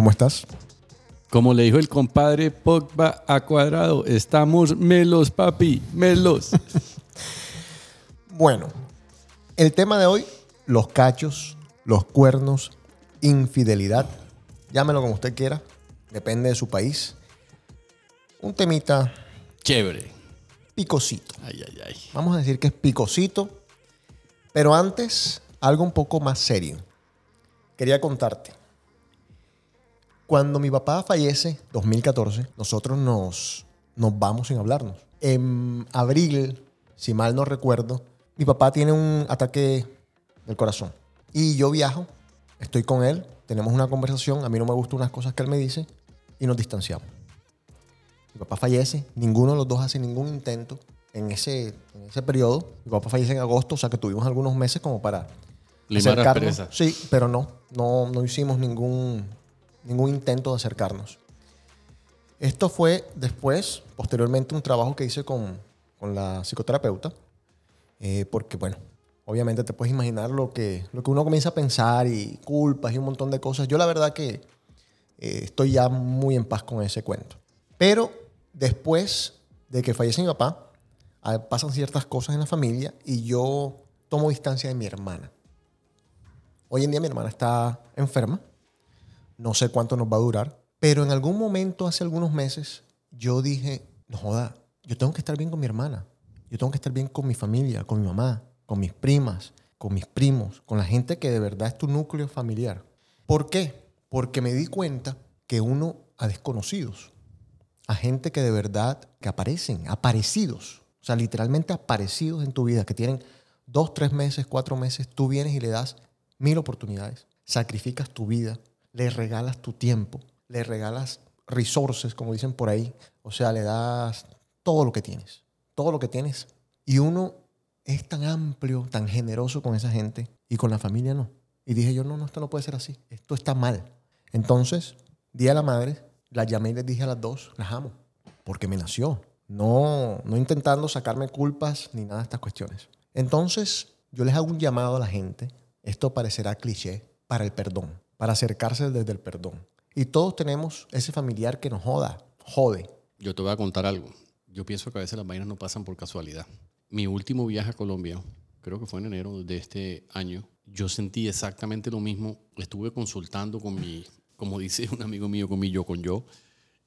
¿Cómo estás? Como le dijo el compadre Pogba a cuadrado, estamos melos, papi, melos. Bueno, el tema de hoy, los cachos, los cuernos, infidelidad, llámelo como usted quiera, depende de su país. Un temita Chévere. picosito. Ay, ay, ay. Vamos a decir que es picosito, pero antes, algo un poco más serio. Quería contarte. Cuando mi papá fallece, 2014, nosotros nos, nos vamos sin hablarnos. En abril, si mal no recuerdo, mi papá tiene un ataque del corazón. Y yo viajo, estoy con él, tenemos una conversación, a mí no me gustan unas cosas que él me dice y nos distanciamos. Mi papá fallece, ninguno de los dos hace ningún intento en ese, en ese periodo. Mi papá fallece en agosto, o sea que tuvimos algunos meses como para Limar acercarnos. Sí, pero no, no, no hicimos ningún, ningún intento de acercarnos. Esto fue después, posteriormente, un trabajo que hice con, con la psicoterapeuta, eh, porque bueno, obviamente te puedes imaginar lo que, lo que uno comienza a pensar y culpas y un montón de cosas. Yo la verdad que eh, estoy ya muy en paz con ese cuento. Pero después de que fallece mi papá, ah, pasan ciertas cosas en la familia y yo tomo distancia de mi hermana. Hoy en día mi hermana está enferma, no sé cuánto nos va a durar, pero en algún momento, hace algunos meses, yo dije, no joda, yo tengo que estar bien con mi hermana, yo tengo que estar bien con mi familia, con mi mamá, con mis primas, con mis primos, con la gente que de verdad es tu núcleo familiar. ¿Por qué? Porque me di cuenta que uno a desconocidos, a gente que de verdad, que aparecen, aparecidos, o sea, literalmente aparecidos en tu vida, que tienen dos, tres meses, cuatro meses, tú vienes y le das mil oportunidades, sacrificas tu vida, le regalas tu tiempo, le regalas resources, como dicen por ahí, o sea, le das todo lo que tienes, todo lo que tienes, y uno es tan amplio, tan generoso con esa gente, y con la familia no. Y dije yo, no, no, esto no puede ser así, esto está mal. Entonces, Día de la Madre, la llamé y les dije a las dos, las amo, porque me nació. No, no intentando sacarme culpas ni nada de estas cuestiones. Entonces, yo les hago un llamado a la gente, esto parecerá cliché, para el perdón, para acercarse desde el perdón. Y todos tenemos ese familiar que nos joda, jode. Yo te voy a contar algo. Yo pienso que a veces las vainas no pasan por casualidad. Mi último viaje a Colombia, creo que fue en enero de este año, yo sentí exactamente lo mismo. Estuve consultando con mi, como dice un amigo mío, con mi yo con yo,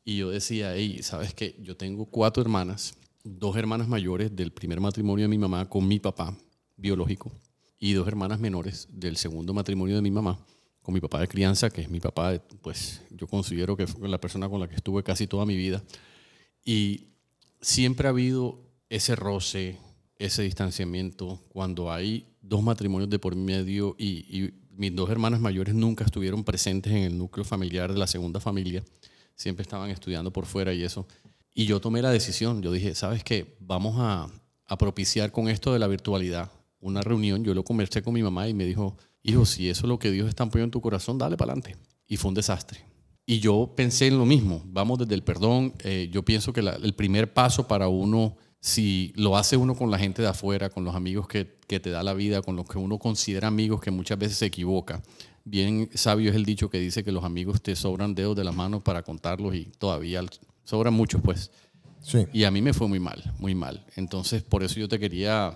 y yo decía, hey, ¿sabes qué? Yo tengo cuatro hermanas, dos hermanas mayores del primer matrimonio de mi mamá con mi papá biológico, y dos hermanas menores del segundo matrimonio de mi mamá con mi papá de crianza, que es mi papá, pues yo considero que fue la persona con la que estuve casi toda mi vida. Y siempre ha habido ese roce, ese distanciamiento, cuando hay dos matrimonios de por medio y, mis dos hermanas mayores nunca estuvieron presentes en el núcleo familiar de la segunda familia, siempre estaban estudiando por fuera y eso. Y yo tomé la decisión, yo dije, ¿sabes qué? Vamos a, a propiciar con esto de la virtualidad una reunión. Yo lo conversé con mi mamá y me dijo, hijo, si eso es lo que Dios está poniendo en tu corazón, dale para adelante. Y fue un desastre. Y yo pensé en lo mismo, vamos desde el perdón. eh, yo pienso que la- el primer paso para uno, si lo hace uno con la gente de afuera, con los amigos que, que te da la vida, con los que uno considera amigos que muchas veces se equivoca. Bien sabio es el dicho que dice que los amigos te sobran dedos de la mano para contarlos y todavía sobran muchos, pues. Sí. Y a mí me fue muy mal, muy mal. Entonces, por eso yo te quería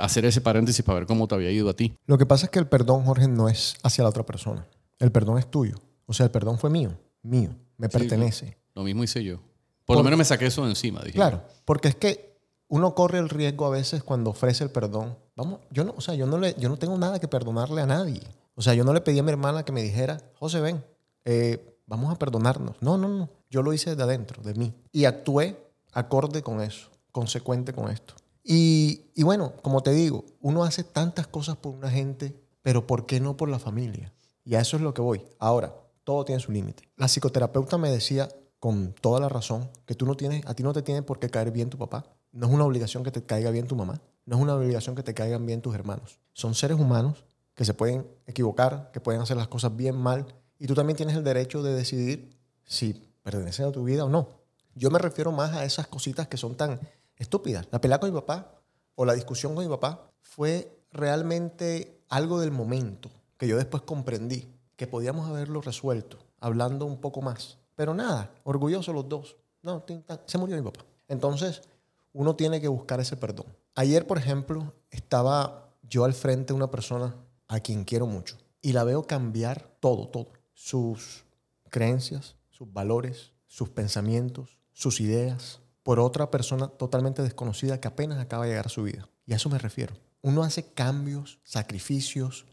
hacer ese paréntesis para ver cómo te había ido a ti. Lo que pasa es que el perdón, Jorge, no es hacia la otra persona. El perdón es tuyo. O sea, el perdón fue mío, mío, me pertenece. Lo mismo hice yo. Por, lo menos me saqué eso de encima, dije. Claro, porque es que uno corre el riesgo a veces cuando ofrece el perdón. Vamos, yo no, o sea, yo no le, yo no tengo nada que perdonarle a nadie. O sea, yo no le pedí a mi hermana que me dijera, José, ven, eh, vamos a perdonarnos. No, no, no. Yo lo hice de adentro, de mí. Y actué acorde con eso, consecuente con esto. Y, bueno, como te digo, uno hace tantas cosas por una gente, pero ¿por qué no por la familia? Y a eso es lo que voy. Ahora, todo tiene su límite. La psicoterapeuta me decía con toda la razón que tú no tienes, a ti no te tiene por qué caer bien tu papá. No es una obligación que te caiga bien tu mamá. No es una obligación que te caigan bien tus hermanos. Son seres humanos que se pueden equivocar, que pueden hacer las cosas bien, mal. Y tú también tienes el derecho de decidir si pertenecen a tu vida o no. Yo me refiero más a esas cositas que son tan estúpidas. La pelea con mi papá o la discusión con mi papá fue realmente algo del momento que yo después comprendí que podíamos haberlo resuelto hablando un poco más. Pero nada, orgullosos los dos. No, se murió mi papá. Entonces, uno tiene que buscar ese perdón. Ayer, por ejemplo, estaba yo al frente de una persona a quien quiero mucho y la veo cambiar todo, todo. Sus creencias, sus valores, sus pensamientos, sus ideas, por otra persona totalmente desconocida que apenas acaba de llegar a su vida. Y a eso me refiero. Uno hace cambios, sacrificios,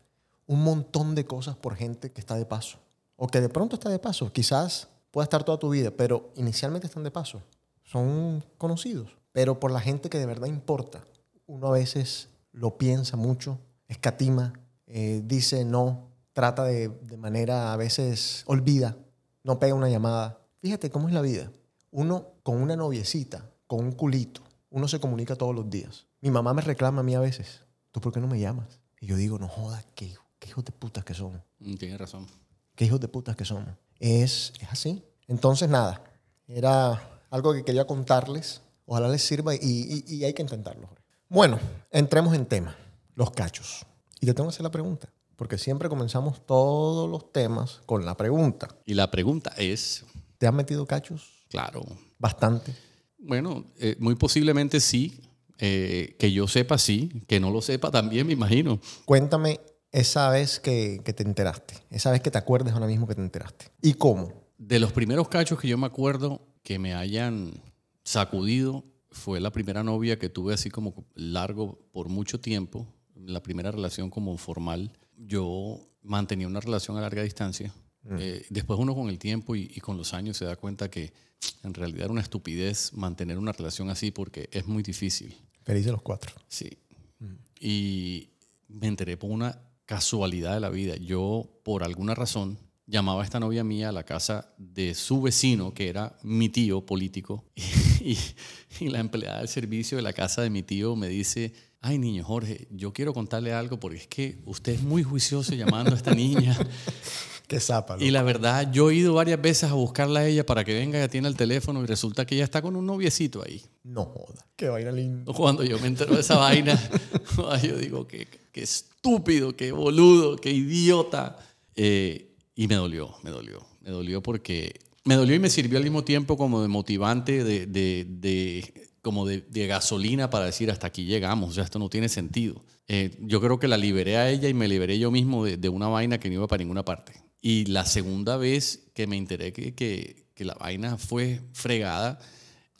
un montón de cosas por gente que está de paso. O que de pronto está de paso. Quizás pueda estar toda tu vida, pero inicialmente están de paso. Son conocidos. Pero por la gente que de verdad importa, uno a veces lo piensa mucho, escatima, eh, dice no, trata de, de manera, a veces olvida, no pega una llamada. Fíjate cómo es la vida. Uno con una noviecita, con un culito, uno se comunica todos los días. Mi mamá me reclama a mí a veces, ¿tú por qué no me llamas? Y yo digo, no jodas, qué, qué hijos de putas que somos. Mm, tienes razón. Qué hijos de putas que somos. Es, es así. Entonces, nada, era algo que quería contarles. Ojalá les sirva y, y hay que intentarlo. Bueno, entremos en tema, los cachos. Y te tengo que hacer la pregunta, porque siempre comenzamos todos los temas con la pregunta. Y la pregunta es... ¿Te has metido cachos? Claro. Bastante. Bueno, eh, muy posiblemente sí. Eh, que yo sepa sí, que no lo sepa también, me imagino. Cuéntame esa vez que, que, te enteraste, esa vez que te acuerdes ahora mismo que te enteraste. ¿Y cómo? De los primeros cachos que yo me acuerdo que me hayan sacudido fue la primera novia que tuve así como largo por mucho tiempo la primera relación como formal, yo mantenía una relación a larga distancia. Mm. Eh, después uno con el tiempo y, con los años se da cuenta que en realidad era una estupidez mantener una relación así porque es muy difícil. Feliz de los cuatro. Sí. Mm. Y me enteré por una casualidad de la vida. Yo, por alguna razón, llamaba a esta novia mía a la casa de su vecino, que era mi tío político, y, y la empleada del servicio de la casa de mi tío me dice ay niño Jorge, yo quiero contarle algo porque es que usted es muy juicioso llamando a esta niña. Zapa. Y la verdad, yo he ido varias veces a buscarla a ella para que venga y atienda el teléfono y resulta que ella está con un noviecito ahí. No joda, qué vaina linda. Cuando yo me entero de esa vaina, yo digo, qué, qué, estúpido, qué boludo, qué idiota. Eh, y me dolió, me dolió. Me dolió porque me dolió y me sirvió al mismo tiempo como de motivante de, de, de como de, gasolina para decir hasta aquí llegamos, o sea, esto no tiene sentido. Eh, yo creo que la liberé a ella y me liberé yo mismo de, una vaina que no iba para ninguna parte. Y la segunda vez que me enteré que, que, la vaina fue fregada,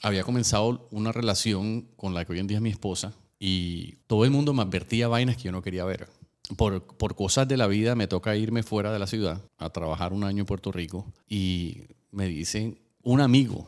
había comenzado una relación con la que hoy en día es mi esposa y todo el mundo me advertía vainas que yo no quería ver. Por, por cosas de la vida me toca irme fuera de la ciudad a trabajar un año en Puerto Rico y me dicen, un amigo,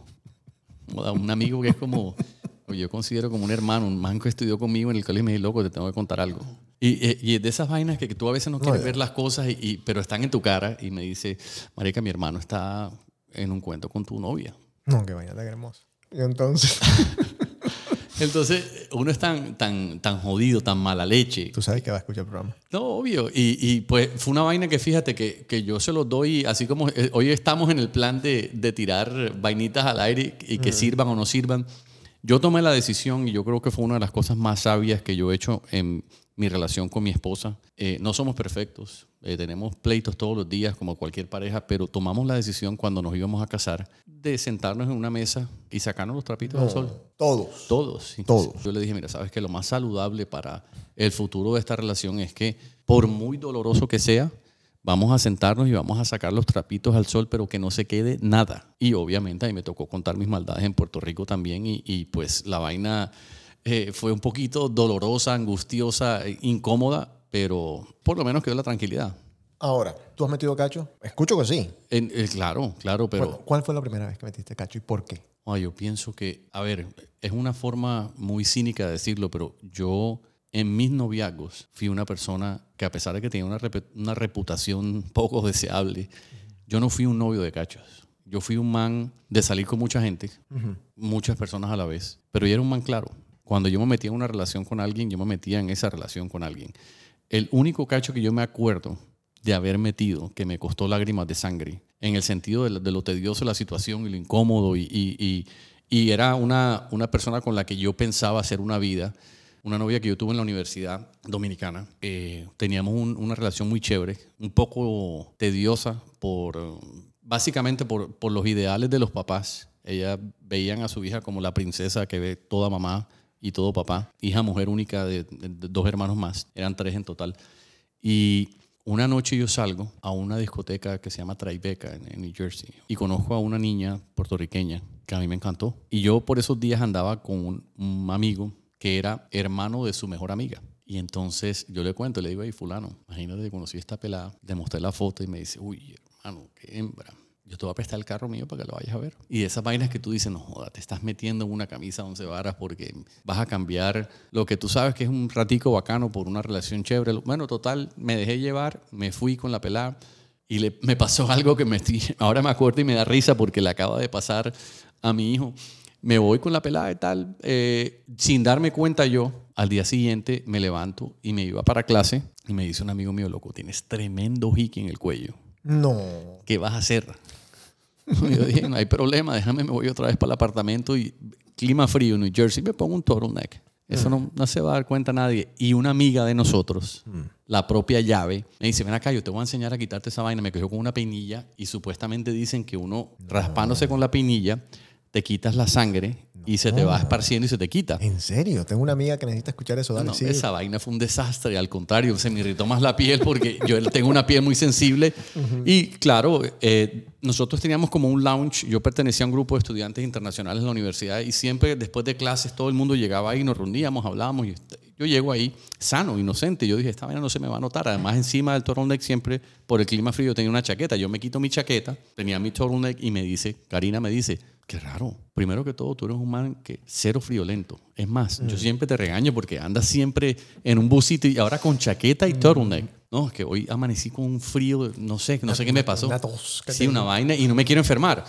un amigo que es como yo considero como un hermano, un man que estudió conmigo en el colegio y me dice, loco, te tengo que contar algo. Y, y, es de esas vainas que, tú a veces no quieres ver las cosas, y, pero están en tu cara. Y me dice, Marica, mi hermano está en un cuento con tu novia. No, que vaya tan hermoso. Y entonces... Entonces, uno es tan, tan, tan jodido, tan mala leche. Tú sabes que va a escuchar el programa. No, obvio. Y, y pues fue una vaina que fíjate que, que, yo se los doy, así como eh, hoy estamos en el plan de, de tirar vainitas al aire y que mm. sirvan o no sirvan. Yo tomé la decisión y yo creo que fue una de las cosas más sabias que yo he hecho en mi relación con mi esposa. Eh, no somos perfectos, eh, tenemos pleitos todos los días como cualquier pareja, pero tomamos la decisión cuando nos íbamos a casar de sentarnos en una mesa y sacarnos los trapitos del sol. Todos. Todos. Todos. Yo le dije, mira, sabes que lo más saludable para el futuro de esta relación es que por muy doloroso que sea, vamos a sentarnos y vamos a sacar los trapitos al sol, pero que no se quede nada. Y obviamente ahí me tocó contar mis maldades en Puerto Rico también y, pues la vaina eh, fue un poquito dolorosa, angustiosa, incómoda, pero por lo menos quedó la tranquilidad. Ahora, ¿tú has metido cacho? Escucho que sí. Eh, claro, claro, pero... ¿Cuál fue la primera vez que metiste cacho y por qué? yo pienso que, a ver, es una forma muy cínica de decirlo, pero yo en mis noviazgos fui una persona que a pesar de que tenía una, una reputación poco deseable, yo no fui un novio de cachos. Yo fui un man de salir con mucha gente, muchas personas a la vez, pero yo era un man claro. Cuando yo me metía en una relación con alguien, yo me metía en esa relación con alguien. El único cacho que yo me acuerdo de haber metido, que me costó lágrimas de sangre, en el sentido de, lo tedioso de la situación y lo incómodo, y, y, y, era una, una persona con la que yo pensaba hacer una vida, una novia que yo tuve en la Universidad Dominicana. Eh, teníamos una relación muy chévere, un poco tediosa por, básicamente por, por, los ideales de los papás. Ella veían a su hija como la princesa que ve toda mamá y todo papá, hija mujer única de, dos hermanos más, eran tres en total. Y una noche yo salgo a una discoteca que se llama Tribeca en, New Jersey y conozco a una niña puertorriqueña que a mí me encantó. Y yo por esos días andaba con un amigo que era hermano de su mejor amiga. Y entonces yo le cuento, le digo, hey, fulano, imagínate, conocí a esta pelada, le mostré la foto y me dice, uy, hermano, qué hembra. Yo te voy a prestar el carro mío para que lo vayas a ver. Y esas vainas que tú dices, no joda, te estás metiendo en una camisa 11 varas porque vas a cambiar lo que tú sabes que es un ratico bacano por una relación chévere. Bueno, total, me dejé llevar, me fui con la pelada y me pasó algo que me, ahora me acuerdo y me da risa porque le acaba de pasar a mi hijo me voy con la pelada y tal, eh, sin darme cuenta yo, al día siguiente me levanto y me iba para clase y me dice un amigo mío, loco, tienes tremendo hickey en el cuello. No. ¿Qué vas a hacer? yo dije, no hay problema, déjame, me voy otra vez para el apartamento y clima frío, New Jersey, me pongo un turtleneck. Eso no, no, se va a dar cuenta nadie. Y una amiga de nosotros, mm. la propia llave, me dice, ven acá, yo te voy a enseñar a quitarte esa vaina. Me cogió con una peinilla y supuestamente dicen que uno raspándose con la peinilla te quitas la sangre y se te va esparciendo y se te quita. ¿En serio? Tengo una amiga que necesita escuchar eso. Dale, no, esa vaina fue un desastre. Al contrario, se me irritó más la piel porque yo tengo una piel muy sensible. Y claro, eh, nosotros teníamos como un lounge. Yo pertenecía a un grupo de estudiantes internacionales en la universidad y siempre después de clases todo el mundo llegaba ahí, nos reuníamos, hablábamos. Y yo llego ahí sano, inocente. Yo dije, esta vaina no se me va a notar. Además, encima del turtleneck siempre, por el clima frío, tenía una chaqueta. Yo me quito mi chaqueta, tenía mi turtleneck y me dice, Karina me dice, Qué raro. Primero que todo, tú eres un man que cero friolento. Es más, yo mm. siempre te regaño porque andas siempre en un busito y ahora con chaqueta y mm. turtleneck. No, es que hoy amanecí con un frío, no sé, no sé qué me pasó. Una tos. Sí, una vaina y no me quiero enfermar.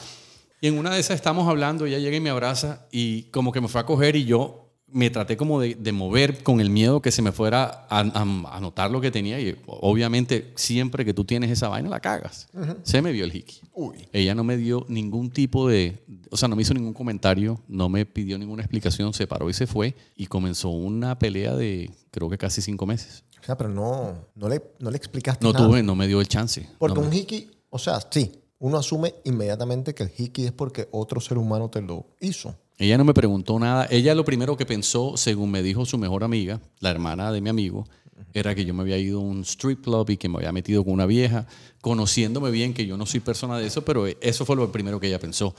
Y en una de esas estamos hablando, ella llega y me abraza y como que me fue a coger y yo me traté como de, de, mover con el miedo que se me fuera a, a, notar lo que tenía y obviamente siempre que tú tienes esa vaina la cagas. Se me vio el hiki. Ella no me dio ningún tipo de, o sea, no me hizo ningún comentario, no me pidió ninguna explicación, se paró y se fue y comenzó una pelea de creo que casi cinco meses. O sea, pero no, no, le, no le explicaste no nada. tuve, no me dio el chance. Porque un hiki, o sea, sí, uno asume inmediatamente que el hiki es porque otro ser humano te lo hizo. Ella no me preguntó nada. Ella lo primero que pensó, según me dijo su mejor amiga, la hermana de mi amigo, era que yo me había ido a un strip club y que me había metido con una vieja, conociéndome bien que yo no soy persona de eso, pero eso fue lo primero que ella pensó.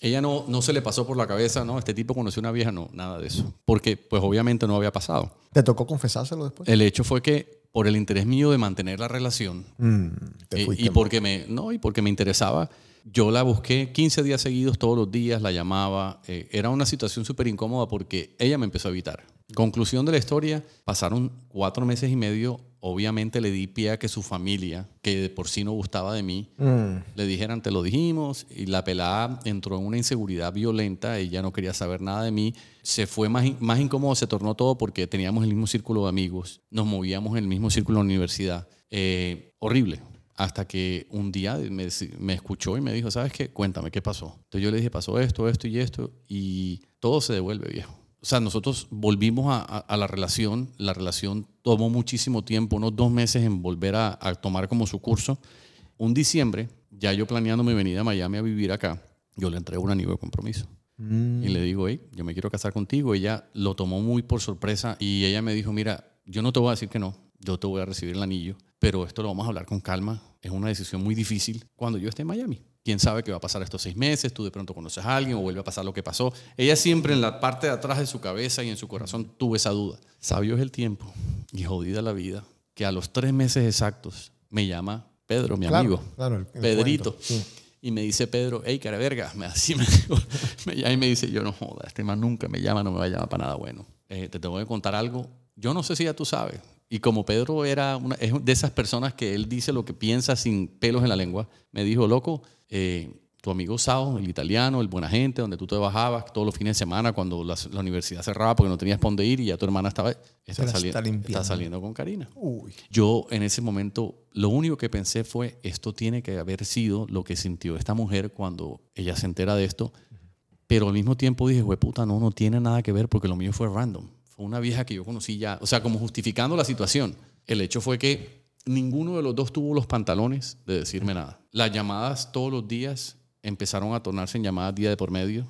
Ella no, no se le pasó por la cabeza, no, este tipo conoció una vieja, no, nada de eso. Porque pues obviamente no había pasado. ¿Te tocó confesárselo después? El hecho fue que por el interés mío de mantener la relación mm, eh, y, porque me, no, y porque me interesaba yo la busqué 15 días seguidos, todos los días, la llamaba. Eh, era una situación súper incómoda porque ella me empezó a evitar. Conclusión de la historia, pasaron cuatro meses y medio. Obviamente le di pie a que su familia, que de por sí no gustaba de mí, mm. le dijeran, te lo dijimos. Y la pelada entró en una inseguridad violenta. Ella no quería saber nada de mí. Se fue más, más incómodo, se tornó todo porque teníamos el mismo círculo de amigos. Nos movíamos en el mismo círculo de universidad. Eh, horrible hasta que un día me, me, escuchó y me dijo, ¿sabes qué? Cuéntame, ¿qué pasó? Entonces yo le dije, pasó esto, esto y esto, y todo se devuelve, viejo. O sea, nosotros volvimos a, a, la relación, la relación tomó muchísimo tiempo, unos dos meses en volver a, a, tomar como su curso. Un diciembre, ya yo planeando mi venida a Miami a vivir acá, yo le entrego un anillo de compromiso. Y le digo, hey, yo me quiero casar contigo. Ella lo tomó muy por sorpresa y ella me dijo, mira, yo no te voy a decir que no, yo te voy a recibir el anillo, pero esto lo vamos a hablar con calma. Es una decisión muy difícil cuando yo esté en Miami. ¿Quién sabe qué va a pasar estos seis meses? Tú de pronto conoces a alguien o vuelve a pasar lo que pasó. Ella siempre en la parte de atrás de su cabeza y en su corazón tuvo esa duda. Sabio es el tiempo y jodida la vida que a los tres meses exactos me llama Pedro, mi amigo. Pedrito. Y me dice Pedro, hey, cara verga. Así me, me llama y me dice, yo no joda, este man nunca me llama, no me va a llamar para nada bueno. Eh, te tengo que contar algo yo no sé si ya tú sabes. Y como Pedro era una, es de esas personas que él dice lo que piensa sin pelos en la lengua, me dijo, loco, eh, tu amigo Sao, el italiano, el buena gente, donde tú te bajabas todos los fines de semana cuando la, la universidad cerraba porque no tenías para dónde ir y ya tu hermana estaba está, sali- está saliendo con Karina. Uy. Yo en ese momento lo único que pensé fue, esto tiene que haber sido lo que sintió esta mujer cuando ella se entera de esto, pero al mismo tiempo dije, güey, puta, no, no tiene nada que ver porque lo mío fue random. Fue una vieja que yo conocí ya, o sea, como justificando la situación. El hecho fue que ninguno de los dos tuvo los pantalones de decirme nada. Las llamadas todos los días empezaron a tornarse en llamadas día de por medio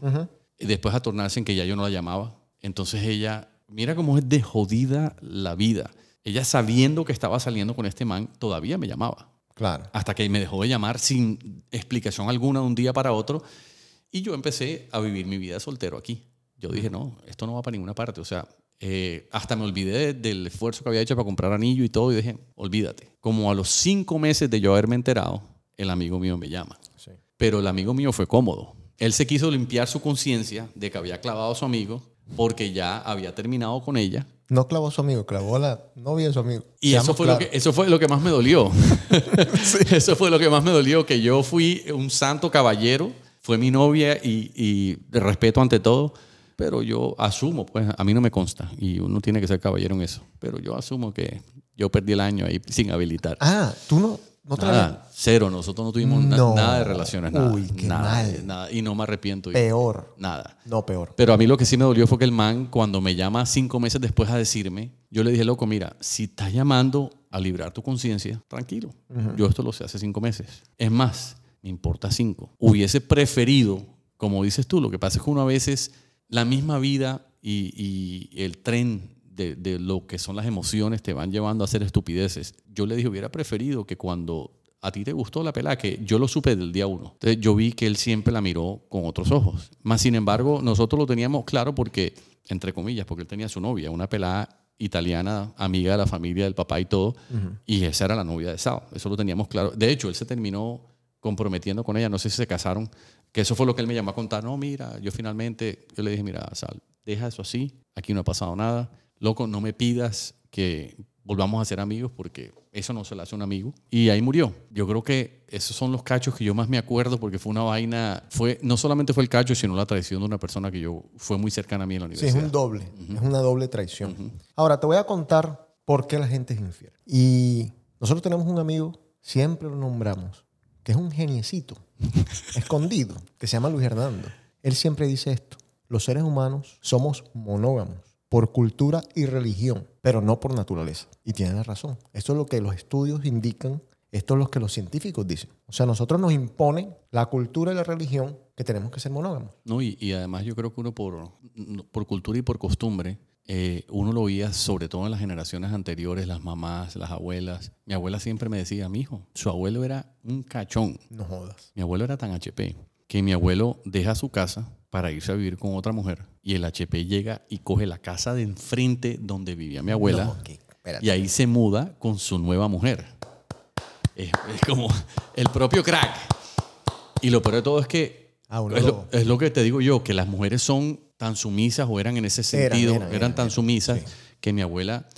y después a tornarse en que ya yo no la llamaba. Entonces ella, mira cómo es de jodida la vida. Ella sabiendo que estaba saliendo con este man, todavía me llamaba. Claro. Hasta que me dejó de llamar sin explicación alguna de un día para otro. Y yo empecé a vivir mi vida soltero aquí. Yo dije, no, esto no va para ninguna parte. O sea, eh, hasta me olvidé de- del esfuerzo que había hecho para comprar anillo y todo. Y dije, olvídate. Como a los cinco meses de yo haberme enterado, el amigo mío me llama. Sí. Pero el amigo mío fue cómodo. Él se quiso limpiar su conciencia de que había clavado a su amigo porque ya había terminado con ella. No clavó a su amigo, clavó a la novia de su amigo. Y eso fue, lo que, eso fue lo que más me dolió. Eso fue lo que más me dolió, que yo fui un santo caballero, fue mi novia y, y de respeto ante todo, pero yo asumo, pues a mí no me consta y uno tiene que ser caballero en eso, pero yo asumo que yo perdí el año ahí sin habilitar. Ah, tú no, no Nada, cero, nosotros no tuvimos na- No. nada de relaciones, nada. Uy, qué nada, mal. nada, y no me arrepiento. Peor. Nada. No, peor. Pero a mí lo que sí me dolió fue que el man, cuando me llama cinco meses después a decirme, yo le dije, loco, mira, si estás llamando a librar tu conciencia, tranquilo. Yo esto lo sé hace cinco meses. Es más, me importa cinco. Hubiese preferido, como dices tú, lo que pasa es que uno a veces, la misma vida y, y el tren de, de lo que son las emociones te van llevando a hacer estupideces. Yo le dije, hubiera preferido que cuando a ti te gustó la pelada, que yo lo supe del día uno. Entonces yo vi que él siempre la miró con otros ojos. Más sin embargo, nosotros lo teníamos claro porque, entre comillas, porque él tenía su novia, una pelada italiana, amiga de la familia del papá y todo, y esa era la novia de Sao. Eso lo teníamos claro. De hecho, él se terminó comprometiendo con ella, no sé si se casaron, que eso fue lo que él me llamó a contar. No, mira, yo finalmente, yo le dije, mira, Sal, deja eso así, aquí no ha pasado nada. Loco, no me pidas que volvamos a ser amigos porque eso no se le hace a un amigo. Y ahí murió. Yo creo que esos son los cachos que yo más me acuerdo porque fue una vaina, fue, no solamente fue el cacho, sino la traición de una persona que yo fue muy cercana a mí en la Sí, es universidad. un doble. Es una doble traición. Ahora, te voy a contar por qué la gente es infiel. Y nosotros tenemos un amigo, siempre lo nombramos, que es un geniecito, escondido, que se llama Luis Hernando. Él siempre dice esto. Los seres humanos somos monógamos por cultura y religión, pero no por naturaleza. Y tiene la razón. Esto es lo que los estudios indican, esto es lo que los científicos dicen. O sea, nosotros nos imponen la cultura y la religión que tenemos que ser monógamos. No, y, y además yo creo que uno por, por cultura y por costumbre, eh, uno lo veía sobre todo en las generaciones anteriores, las mamás, las abuelas. Mi abuela siempre me decía, mi hijo, su abuelo era un cachón. No jodas. Mi abuelo era tan HP que mi abuelo deja su casa para irse a vivir con otra mujer y el HP llega y coge la casa de enfrente donde vivía mi abuela No, y ahí se muda con su nueva mujer. Es, es como el propio crack. Y lo peor de todo es que Ah, lo, es lo que te digo yo, que las mujeres son tan sumisas o eran en ese sentido, eran, eran, eran, tan sumisas sí. que mi abuela,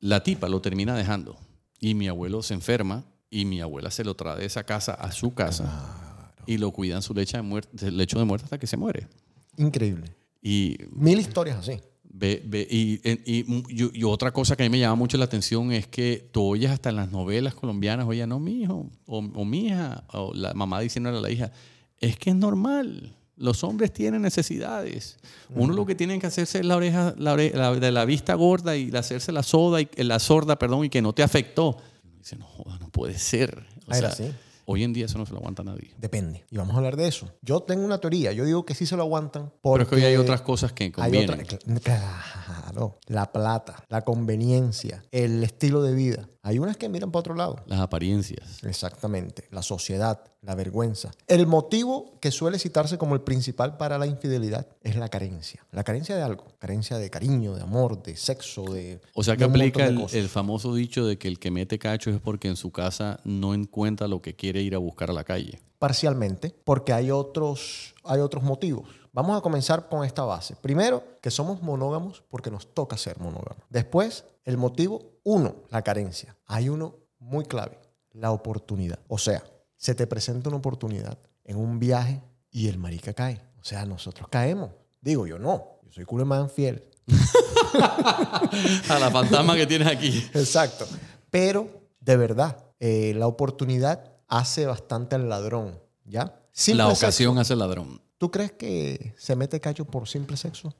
la tipa lo termina dejando y mi abuelo se enferma y mi abuela se lo trae de esa casa a su casa y lo cuida en su lecho de, muerte, lecho de muerte hasta que se muere. Increíble. Y Mil historias así. Ve, ve- y, y- y- y otra cosa que a mí me llama mucho la atención es que tú oyes hasta en las novelas colombianas, oye, no, mi hijo, o, o mi hija, o la mamá diciéndole a la hija, es que es normal, los hombres tienen necesidades. Uno lo que tienen que hacerse es la oreja la ore- la- de la vista gorda y hacerse la, soda y, la sorda, perdón, y que no te afectó. Y dice, no joda, no puede ser. O era sea, así. hoy en día eso no se lo aguanta nadie. Depende. Y vamos a hablar de eso. Yo tengo una teoría. Yo digo que sí se lo aguantan. Pero es que hoy hay otras cosas que hay convienen. otra- Claro. La plata, la conveniencia, el estilo de vida. Hay unas que miran para otro lado. Las apariencias. Exactamente. La sociedad, la vergüenza. El motivo que suele citarse como el principal para la infidelidad es la carencia. La carencia de algo. Carencia de cariño, de amor, de sexo, de. O sea que aplica el famoso dicho de que el que mete cacho es porque en su casa no encuentra lo que quiere ir a buscar a la calle. Parcialmente, porque hay otros, hay otros motivos. Vamos a comenzar con esta base. Primero, que somos monógamos porque nos toca ser monógamos. Después, el motivo, uno, la carencia. Hay uno muy clave, la oportunidad. O sea, se te presenta una oportunidad en un viaje y el marica cae. O sea, nosotros caemos. Digo, yo no. Yo soy man fiel. A la fantasma que tienes aquí. Exacto. Pero, de verdad, eh, la oportunidad hace bastante al ladrón, ¿ya? Simple la sexo. ocasión hace el ladrón. ¿Tú crees que se mete cacho por simple sexo?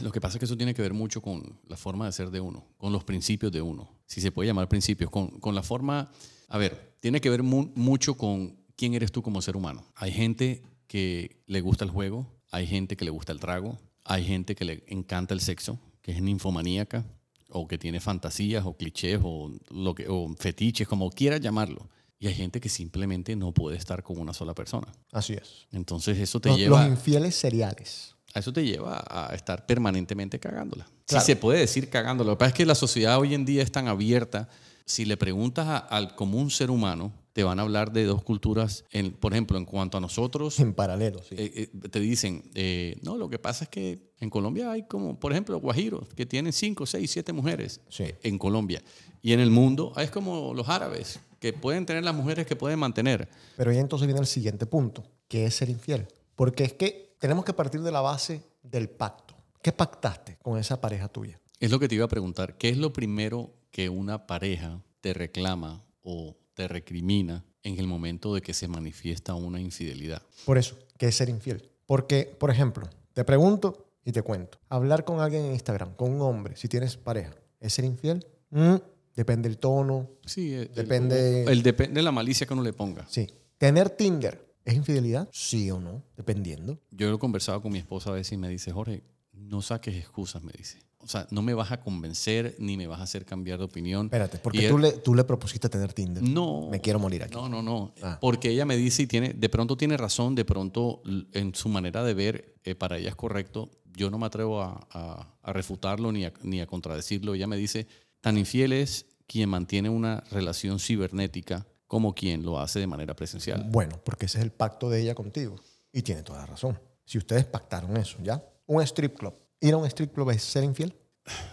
Lo que pasa es que eso tiene que ver mucho con la forma de ser de uno, con los principios de uno. Si se puede llamar principios, con, con la forma... A ver, tiene que ver mu- mucho con quién eres tú como ser humano. Hay gente que le gusta el juego, hay gente que le gusta el trago, hay gente que le encanta el sexo, que es ninfomaníaca, o que tiene fantasías, o clichés, o, lo que, o fetiches, como quieras llamarlo. Y hay gente que simplemente no puede estar con una sola persona. Así es. Entonces eso te Los, lleva... los infieles seriales. Eso te lleva a estar permanentemente cagándola. Claro. Si se puede decir cagándola. Lo que pasa es que la sociedad hoy en día es tan abierta. Si le preguntas a- al común ser humano, te van a hablar de dos culturas. En, por ejemplo, en cuanto a nosotros, En paralelo, sí. eh, eh, te dicen, eh, no, lo que pasa es que en Colombia hay como, por ejemplo, guajiros que tienen cinco, seis, siete mujeres Sí. en Colombia. Y en el mundo es como los árabes, que pueden tener las mujeres que pueden mantener. Pero ahí entonces viene el siguiente punto, que es ser infiel. Porque es que tenemos que partir de la base del pacto. ¿Qué pactaste con esa pareja tuya? Es lo que te iba a preguntar. ¿Qué es lo primero que una pareja te reclama o te recrimina en el momento de que se manifiesta una infidelidad? Por eso, ¿qué es ser infiel? Porque, por ejemplo, te pregunto y te cuento. Hablar con alguien en Instagram, con un hombre, si tienes pareja, ¿es ser infiel? Mm, depende del tono. Sí, el- Depende- El, depende de la malicia que uno le ponga. Sí. ¿Tener Tinder es infidelidad? Sí o no, dependiendo. Yo he conversado con mi esposa a veces y me dice, Jorge, no saques excusas, me dice. O sea, no me vas a convencer ni me vas a hacer cambiar de opinión. Espérate, porque él- tú le, tú le propusiste tener Tinder. No. Me quiero morir aquí. No, no, no. Ah. Porque ella me dice y tiene, de pronto tiene razón, de pronto en su manera de ver, eh, para ella es correcto. Yo no me atrevo a, a- a refutarlo ni a, ni a contradecirlo. Ella me dice, tan infiel es quien mantiene una relación cibernética como quien lo hace de manera presencial. Bueno, porque ese es el pacto de ella contigo. Y tiene toda la razón. Si ustedes pactaron eso, ¿ya? Un strip club. ¿Ir a un strip club es ser infiel?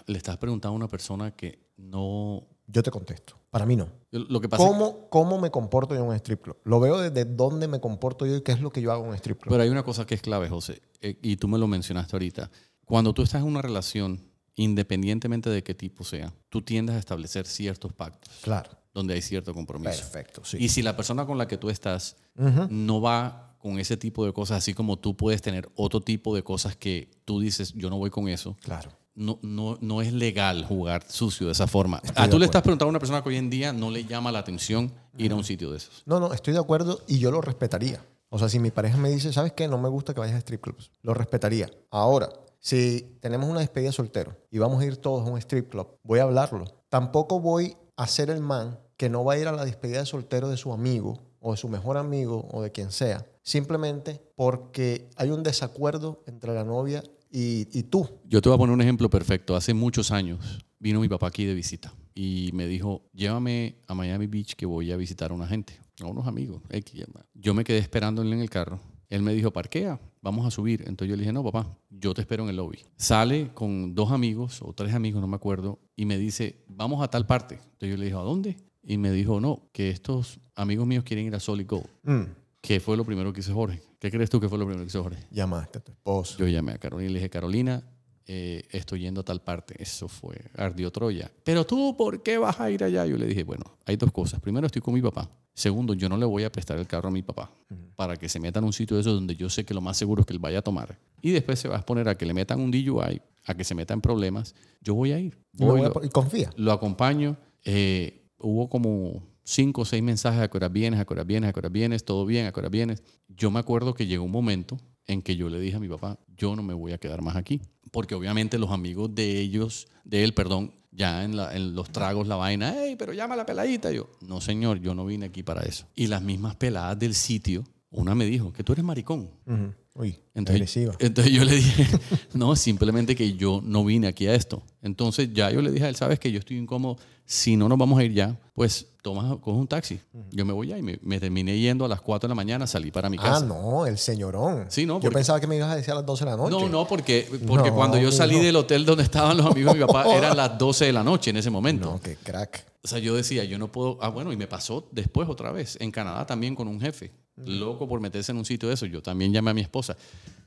Le estás preguntando a una persona que no... Yo te contesto. Para mí no. Lo que pasa es- ¿Cómo, ¿Cómo me comporto yo en un strip club? Lo veo desde dónde me comporto yo y qué es lo que yo hago en un strip club. Pero hay una cosa que es clave, José, eh, y tú me lo mencionaste ahorita. Cuando tú estás en una relación, independientemente de qué tipo sea, tú tiendes a establecer ciertos pactos claro. Donde hay cierto compromiso. Perfecto, sí. Y si la persona con la que tú estás no va con ese tipo de cosas, así como tú puedes tener otro tipo de cosas que tú dices, yo no voy con eso, Claro. no, no, no es legal jugar sucio de esa forma. Estoy Ah, de tú le estás preguntando a una persona que hoy en día no le llama la atención ir a un sitio de esos. No, no, estoy de acuerdo y yo lo respetaría. O sea, si mi pareja me dice, ¿sabes qué? No me gusta que vayas a strip clubs. Lo respetaría. Ahora, si tenemos una despedida soltero y vamos a ir todos a un strip club, voy a hablarlo. Tampoco voy a ser el man que no va a ir a la despedida de soltero de su amigo o de su mejor amigo o de quien sea, simplemente porque hay un desacuerdo entre la novia y, tú. Yo te voy a poner un ejemplo perfecto. Hace muchos años vino mi papá aquí de visita y me dijo, llévame a Miami Beach que voy a visitar a una gente, a unos amigos. X, hermano". Yo me quedé esperándole en el carro. Él me dijo, parquea, vamos a subir. Entonces yo le dije, no, papá, yo te espero en el lobby. Sale con dos amigos o tres amigos, no me acuerdo, y me dice, vamos a tal parte. Entonces yo le dije, ¿a dónde? Y me dijo, no, que estos amigos míos quieren ir a Solid Gold. Mm, ¿Qué fue lo primero que hizo Jorge? ¿Qué crees tú que fue lo primero que hizo Jorge? llamaste a tu esposo. Yo llamé a Carolina y le dije, Carolina, eh, estoy yendo a tal parte. Eso fue, ardió Troya. Pero tú, ¿por qué vas a ir allá? Yo le dije, bueno, hay dos cosas. Primero, estoy con mi papá. Segundo, yo no le voy a prestar el carro a mi papá para que se meta en un sitio de esos donde yo sé que lo más seguro es que él vaya a tomar. Y después se va a exponer a que le metan un DUI, a que se meta en problemas. Yo voy a ir. Voy, voy a lo, y confía. lo acompaño. Eh, hubo como cinco o seis mensajes a qué hora vienes, a qué hora vienes, a qué hora vienes, todo bien, a qué hora vienes. Yo me acuerdo que llegó un momento en que yo le dije a mi papá, yo no me voy a quedar más aquí. Porque obviamente los amigos de ellos, de él, perdón, ya en, la- en los tragos la vaina, hey, pero llama a la peladita. Yo, no señor, yo no vine aquí para eso. Y las mismas peladas del sitio, una me dijo, que tú eres maricón. Ujú. Uy, Entonces, agresiva. entonces yo le dije, no, simplemente que yo no vine aquí a esto. Entonces ya yo le dije a él, sabes que yo estoy incómodo, si no nos vamos a ir ya, pues toma, coge un taxi. Yo me voy ya y me, me terminé yendo a las 4 de la mañana, salí para mi Ah, casa. no, el señorón. Sí, no, Yo porque- pensaba que me ibas a decir a las 12 de la noche. No, no, porque, porque No, cuando yo salí del hotel donde estaban los amigos de mi papá, eran las 12 de la noche en ese momento. No, qué crack. O sea, yo decía, yo no puedo. Ah, bueno, y me pasó después otra vez, en Canadá también con un jefe, loco por meterse en un sitio de eso. Yo también llamé a mi esposa.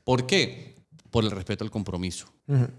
¿Por qué? Por el respeto al compromiso.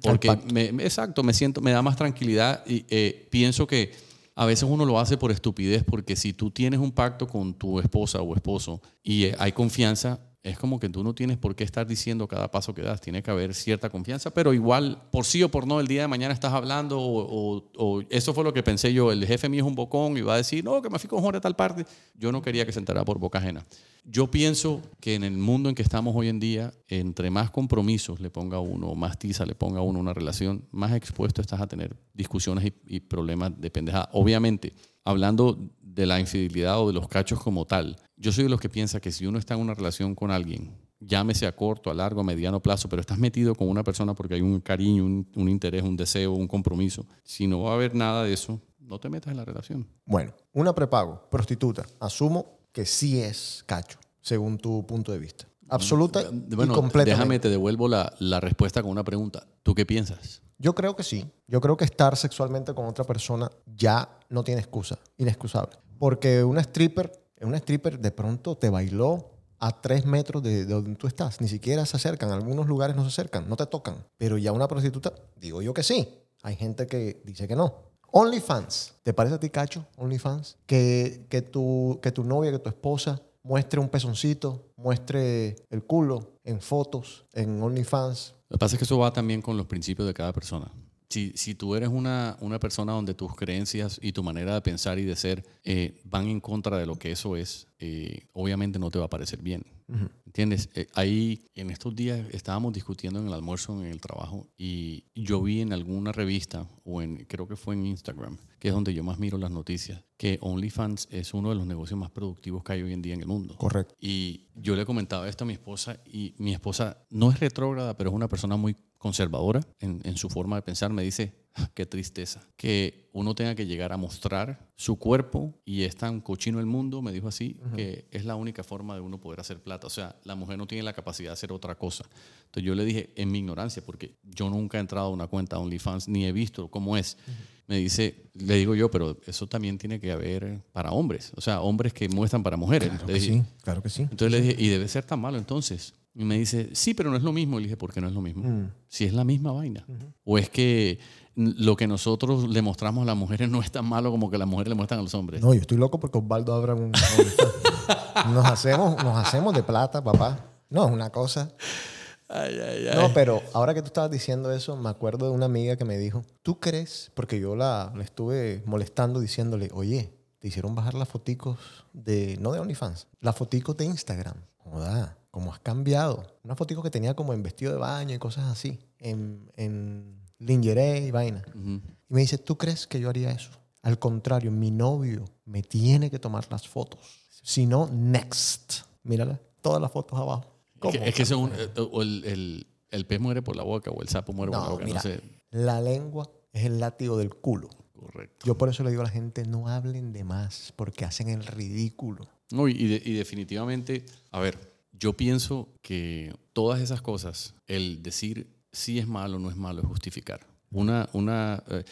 Porque, me- exacto, me siento, me da más tranquilidad y eh, pienso que a veces uno lo hace por estupidez, porque si tú tienes un pacto con tu esposa o esposo y eh, hay confianza, es como que tú no tienes por qué estar diciendo cada paso que das. Tiene que haber cierta confianza, pero igual, por sí o por no, el día de mañana estás hablando o, eso fue lo que pensé yo. El jefe mío es un bocón y va a decir, no, que me fui con Jorge a tal parte. Yo no quería que se enterara por boca ajena. Yo pienso que en el mundo en que estamos hoy en día, entre más compromisos le ponga uno, más tiza le ponga uno una relación, más expuesto estás a tener discusiones y, y problemas de pendejada. Obviamente, hablando de la infidelidad o de los cachos como tal, yo soy de los que piensa que si uno está en una relación con alguien, llámese a corto, a largo, a mediano plazo, pero estás metido con una persona porque hay un cariño, un, un interés, un deseo, un compromiso, si no va a haber nada de eso, no te metas en la relación. Bueno, una prepago, prostituta. Asumo que sí es cacho, según tu punto de vista. Absoluta y Bueno, completamente. déjame, te devuelvo la, la respuesta con una pregunta. ¿Tú qué piensas? Yo creo que sí. Yo creo que estar sexualmente con otra persona ya no tiene excusa, inexcusable. Porque una stripper, una stripper de pronto te bailó a tres metros de, de donde tú estás. Ni siquiera se acercan. Algunos lugares no se acercan, no te tocan. Pero ya una prostituta, digo yo que sí. Hay gente que dice que no. OnlyFans. ¿Te parece a ti, Cacho? OnlyFans. Que, que, tu, que tu novia, que tu esposa muestre un pezoncito, muestre el culo en fotos, en OnlyFans. Lo que pasa es que eso va también con los principios de cada persona. Si, si tú eres una, una persona donde tus creencias y tu manera de pensar y de ser eh, van en contra de lo que eso es, eh, obviamente no te va a parecer bien. ¿Entiendes? Eh, ahí en estos días estábamos discutiendo en el almuerzo en el trabajo y yo vi en alguna revista o en creo que fue en Instagram, que es donde yo más miro las noticias, que OnlyFans es uno de los negocios más productivos que hay hoy en día en el mundo. Correcto. Y yo le comentaba esto a mi esposa y mi esposa no es retrógrada, pero es una persona muy conservadora en, en su forma de pensar. Me dice, "Ah, qué tristeza, que uno tenga que llegar a mostrar su cuerpo y es tan cochino el mundo, me dijo así, que es la única forma de uno poder hacer plata. O sea, la mujer no tiene la capacidad de hacer otra cosa. Entonces yo le dije, en mi ignorancia, porque yo nunca he entrado a una cuenta OnlyFans ni he visto cómo es. Me dice, le digo yo, pero eso también tiene que haber para hombres, o sea, hombres que muestran para mujeres. Claro Le que dije, sí, claro que sí. entonces le dije, ¿y debe ser tan malo entonces? Y me dice, sí, pero no es lo mismo. Y le dije, ¿por qué no es lo mismo? Mm. Si es la misma vaina. O es que lo que nosotros le mostramos a las mujeres no es tan malo como que las mujeres le muestran a los hombres. No, yo estoy loco porque Osvaldo abra un nos hacemos, nos hacemos de plata, papá. No, es una cosa. Ay, ay, ay. No, pero ahora que tú estabas diciendo eso, me acuerdo de una amiga que me dijo, ¿tú crees? Porque yo la, la estuve molestando diciéndole, oye, te hicieron bajar las foticos de, no de OnlyFans, las foticos de Instagram. Joda, ¿cómo has cambiado? Una fotico que tenía como en vestido de baño y cosas así, en, en lingerie y vaina. Ujú. Y me dice, ¿tú crees que yo haría eso? Al contrario, mi novio me tiene que tomar las fotos. Si no, next. Mírala, todas las fotos abajo. Es que, ¿Cómo? es que eso es un- eh, o el, el- el pez muere por la boca o el sapo muere por la No, boca. mira, No sé. la lengua es el látigo del culo. Correcto. Yo por eso le digo a la gente, no hablen de más, porque hacen el ridículo. No, y de- y definitivamente, a ver, yo pienso que todas esas cosas, el decir si es malo o no es malo, es justificar. Una, una, eh,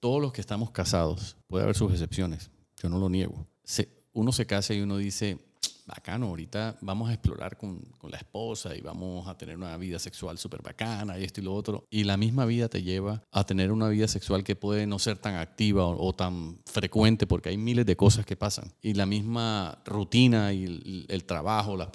todos los que estamos casados, puede haber sus excepciones, yo no lo niego. Uno se casa y uno dice, bacano, ahorita vamos a explorar con, con la esposa y vamos a tener una vida sexual súper bacana y esto y lo otro. Y la misma vida te lleva a tener una vida sexual que puede no ser tan activa o, tan frecuente porque hay miles de cosas que pasan. Y la misma rutina y el, trabajo, las,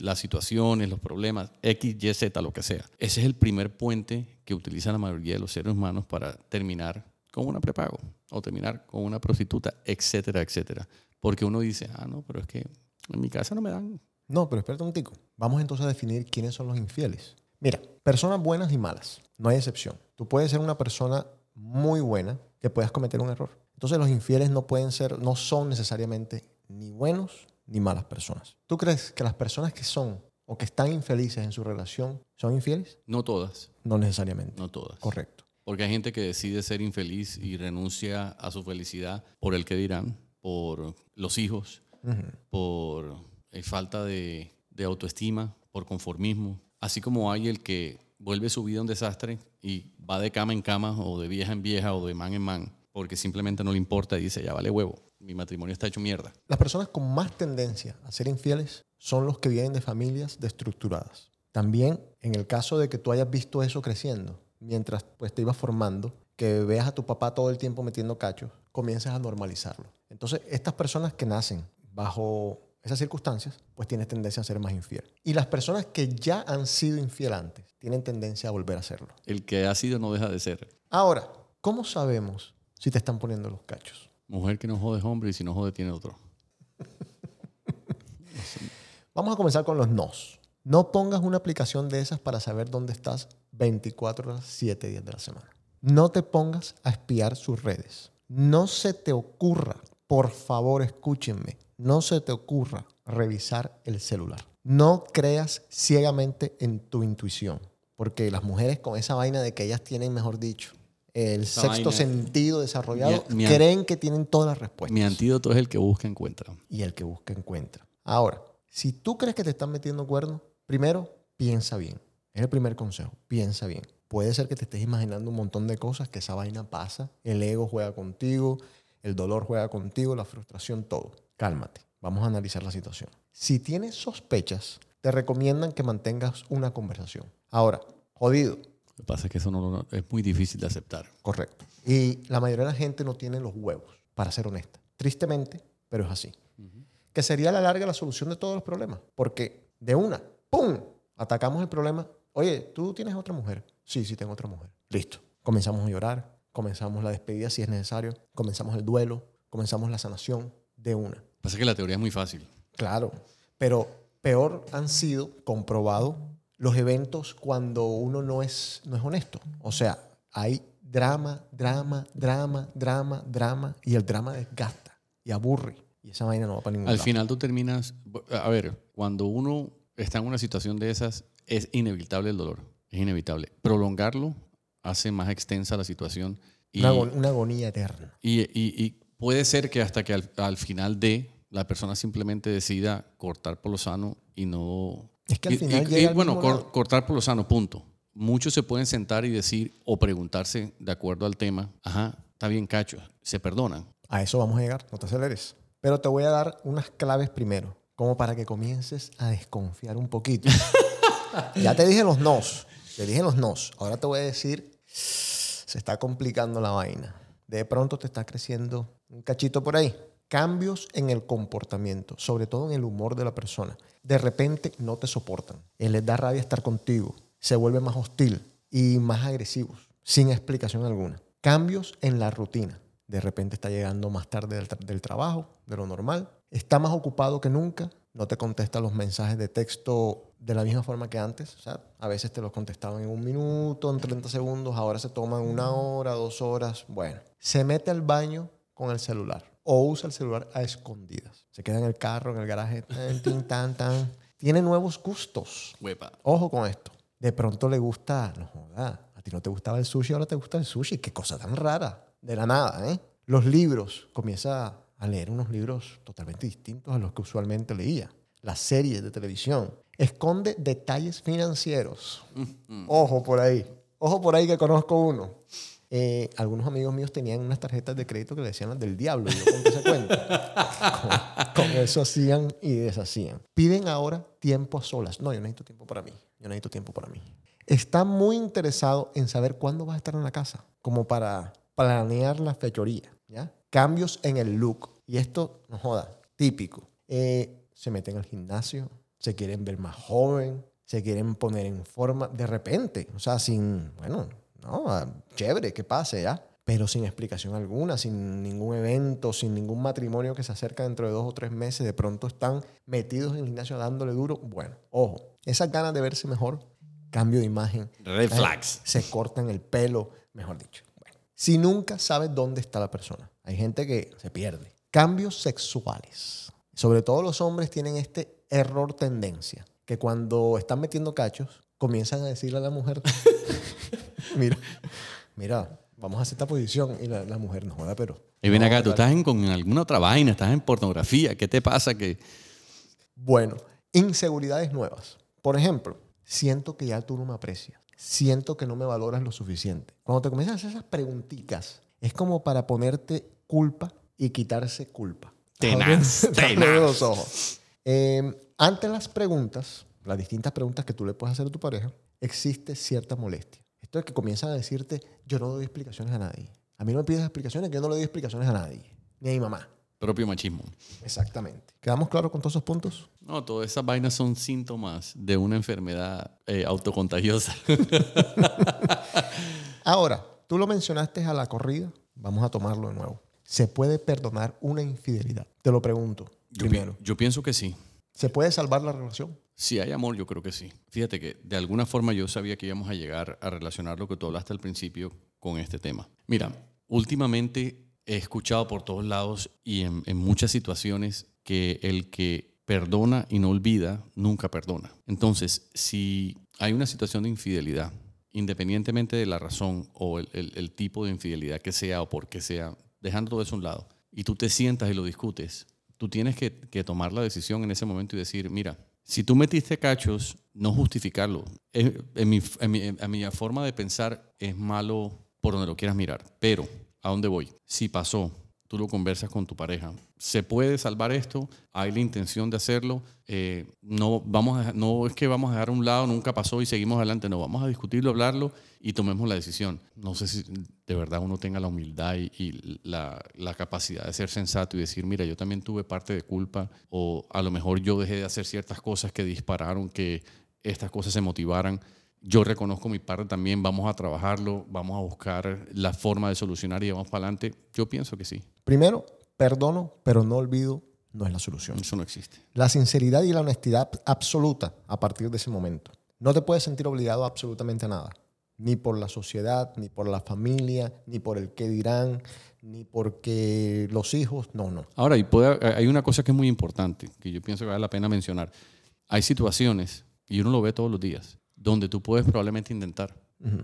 las situaciones, los problemas, X, Y, Z, lo que sea. Ese es el primer puente que utiliza la mayoría de los seres humanos para terminar con una prepago o terminar con una prostituta, etcétera, etcétera. Porque uno dice, ah, no, pero es que en mi casa no me dan. No, pero espérate un tico. Vamos entonces a definir quiénes son los infieles. Mira, personas buenas y malas. No hay excepción. Tú puedes ser una persona muy buena que puedas cometer un error. Entonces los infieles no pueden ser, no son necesariamente ni buenos ni malas personas. ¿Tú crees que las personas que son o que están infelices en su relación son infieles? No todas, No necesariamente. no todas. Correcto. Porque hay gente que decide ser infeliz y renuncia a su felicidad por el que dirán, por los hijos, por eh, falta de, de autoestima, por conformismo. Así como hay el que vuelve su vida un desastre y va de cama en cama o de vieja en vieja o de man en man porque simplemente no le importa y dice, ya vale huevo, mi matrimonio está hecho mierda. Las personas con más tendencia a ser infieles son los que vienen de familias destructuradas. También en el caso de que tú hayas visto eso creciendo, mientras pues, te ibas formando, que veas a tu papá todo el tiempo metiendo cachos, comienzas a normalizarlo. Entonces, estas personas que nacen bajo esas circunstancias, pues tienen tendencia a ser más infiel. Y las personas que ya han sido infiel antes, tienen tendencia a volver a hacerlo. El que ha sido no deja de ser. Ahora, ¿cómo sabemos si te están poniendo los cachos? Mujer que no jode es hombre y si no jode tiene otro. Vamos a comenzar con los nos. No pongas una aplicación de esas para saber dónde estás 24 horas, 7 días de la semana. No te pongas a espiar sus redes. No se te ocurra, por favor escúchenme, no se te ocurra revisar el celular. No creas ciegamente en tu intuición, porque las mujeres con esa vaina de que ellas tienen, mejor dicho, el Esa sexto vaina- sentido desarrollado, Mi- mi- creen que tienen todas las respuestas Mi antídoto es el que busca encuentra. y el que busca encuentra. Ahora, si tú crees que te están metiendo cuernos, primero piensa bien. Es el primer consejo. Piensa bien. Puede ser que te estés imaginando un montón de cosas, que esa vaina pasa, el ego juega contigo, el dolor juega contigo, la frustración, todo. Cálmate. Vamos a analizar la situación. Si tienes sospechas, te recomiendan que mantengas una conversación. Ahora, jodido, Lo que pasa es que eso no, no- es muy difícil de aceptar. Correcto. Y la mayoría de la gente no tiene los huevos, para ser honesta. Tristemente, pero es así. Que sería a la larga la solución de todos los problemas. Porque de una, ¡pum! Atacamos el problema. Oye, ¿tú tienes otra mujer? Sí, sí, tengo otra mujer. Listo. Comenzamos a llorar, comenzamos la despedida si es necesario, comenzamos el duelo, comenzamos la sanación de una. Pasa que la teoría es muy fácil. Claro, pero peor han sido comprobado los eventos cuando uno no es, no es honesto. O sea, hay drama, drama, drama, drama, drama, y el drama desgasta y aburre. Y esa vaina no va para ningún Al lado. final tú terminas, a ver, cuando uno está en una situación de esas, es inevitable el dolor, es inevitable. Prolongarlo hace más extensa la situación y, Una, agon- una agonía eterna. y- y- y puede ser que hasta que al, al final de la persona simplemente decida cortar por lo sano y no... Es que al final llega al bueno, cor- cortar por lo sano, punto. Muchos se pueden sentar y decir o preguntarse de acuerdo al tema, ajá, está bien cacho, se perdonan. A eso vamos a llegar, no te aceleres. Pero te voy a dar unas claves primero, como para que comiences a desconfiar un poquito. ya te dije los nos, te dije los nos. Ahora te voy a decir, se está complicando la vaina. De pronto te está creciendo un cachito por ahí. Cambios en el comportamiento, sobre todo en el humor de la persona. De repente no te soportan. Él les da rabia estar contigo. Se vuelve más hostil y más agresivos, sin explicación alguna. Cambios en la rutina. De repente está llegando más tarde del trabajo, de lo normal. Está más ocupado que nunca. No te contesta los mensajes de texto de la misma forma que antes. O sea, a veces te los contestaban en un minuto, en 30 segundos. Ahora se toman una hora, dos horas. Bueno, se mete al baño con el celular o usa el celular a escondidas. Se queda en el carro, en el garaje, tan, tin, tan, tan. Tiene nuevos gustos. Ojo con esto. De pronto le gusta, no joda, a ti no te gustaba el sushi, ahora te gusta el sushi. Qué cosa tan rara. De la nada, ¿eh? Los libros. Comienza a leer unos libros totalmente distintos a los que usualmente leía. Las series de televisión. Esconde detalles financieros. Ojo por ahí. Ojo por ahí que conozco uno. Eh, algunos amigos míos tenían unas tarjetas de crédito que le decían las del diablo. y Yo conté ese cuento. Con, con eso hacían y deshacían. Piden ahora tiempo a solas. No, yo necesito tiempo para mí. Yo necesito tiempo para mí. Está muy interesado en saber cuándo vas a estar en la casa, como para planear la fechoría. ¿ya? Cambios en el look. Y esto, no joda, típico. Eh, se meten al gimnasio, se quieren ver más joven, se quieren poner en forma de repente. O sea, sin, bueno, no, ah, chévere, que pase, ¿ya? pero sin explicación alguna, sin ningún evento, sin ningún matrimonio que se acerca dentro de dos o tres meses, de pronto están metidos en el gimnasio dándole duro. Bueno, ojo, esas ganas de verse mejor, cambio de imagen. Red flags. Se cortan el pelo, mejor dicho. Bueno, si nunca sabes dónde está la persona, hay gente que se pierde. Cambios sexuales. Sobre todo los hombres tienen este error tendencia, que cuando están metiendo cachos, comienzan a decirle a la mujer, mira, mira, vamos a hacer esta posición. Y la, la mujer no joda, pero... Y ven acá, tú estás en, con alguna otra vaina, estás en pornografía. ¿Qué te pasa? que Bueno, inseguridades nuevas. Por ejemplo, siento que ya tú no me aprecias. Siento que no me valoras lo suficiente. Cuando te comienzas a hacer esas preguntitas, es como para ponerte culpa y quitarse culpa. Tenaz, tenaz. los ojos. Eh, ante las preguntas, las distintas preguntas que tú le puedes hacer a tu pareja, existe cierta molestia. Esto es que comienzan a decirte, yo no doy explicaciones a nadie. A mí no me pides explicaciones, que yo no le doy explicaciones a nadie. Ni a mi mamá. propio machismo. Exactamente. ¿Quedamos claros con todos esos puntos? No, todas esas vainas son síntomas de una enfermedad eh, autocontagiosa. Ahora, tú lo mencionaste a la corrida, vamos a tomarlo de nuevo. ¿Se puede perdonar una infidelidad? Te lo pregunto Yo, pi- yo pienso que sí. ¿Se puede salvar la relación? Si hay amor, yo creo que sí. Fíjate que de alguna forma yo sabía que íbamos a llegar a relacionar lo que tú hablaste al principio con este tema. Mira, últimamente he escuchado por todos lados y en, en muchas situaciones que el que perdona y no olvida, nunca perdona. Entonces, si hay una situación de infidelidad, independientemente de la razón o el, el- el tipo de infidelidad que sea o por qué sea, dejando todo eso a un lado, y tú te sientas y lo discutes, tú tienes que, tomar la decisión en ese momento y decir, mira, si tú metiste cachos, no justificarlo. Es- En mi, en mi- a mi forma de pensar es malo por donde lo quieras mirar, pero ¿a dónde voy? Si pasó, tú lo conversas con tu pareja. ¿Se puede salvar esto? ¿Hay la intención de hacerlo? Eh, no, vamos a, no es que vamos a dejar a un lado, nunca pasó y seguimos adelante. No, vamos a discutirlo, hablarlo y tomemos la decisión. No sé si de verdad uno tenga la humildad y, la capacidad de ser sensato y decir, mira, yo también tuve parte de culpa o a lo mejor yo dejé de hacer ciertas cosas que dispararon que estas cosas se motivaran. Yo reconozco mi parte también, vamos a trabajarlo, vamos a buscar la forma de solucionar y vamos para adelante. Yo pienso que sí, Primero, perdono, pero no olvido, no es la solución. eso no existe. La sinceridad y la honestidad absoluta a partir de ese momento. No te puedes sentir obligado a absolutamente a nada. Ni por la sociedad, ni por la familia, ni por el qué dirán, ni porque los hijos. No, no. Ahora, y puede- hay una cosa que es muy importante, que yo pienso que vale la pena mencionar. Hay situaciones, y uno lo ve todos los días, donde tú puedes probablemente intentar.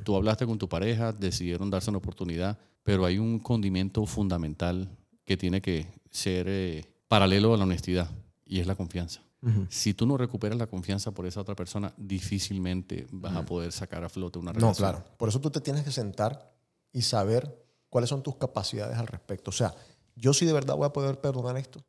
Tú hablaste con tu pareja, decidieron darse una oportunidad, pero hay un condimento fundamental que tiene que ser eh, paralelo a la honestidad, y es la confianza. Si tú no recuperas la confianza por esa otra persona, difícilmente vas a poder sacar a flote una No, relación. claro. Por eso tú te tienes que sentar y saber cuáles son tus capacidades al respecto. O sea, yo sí de verdad voy a poder perdonar esto.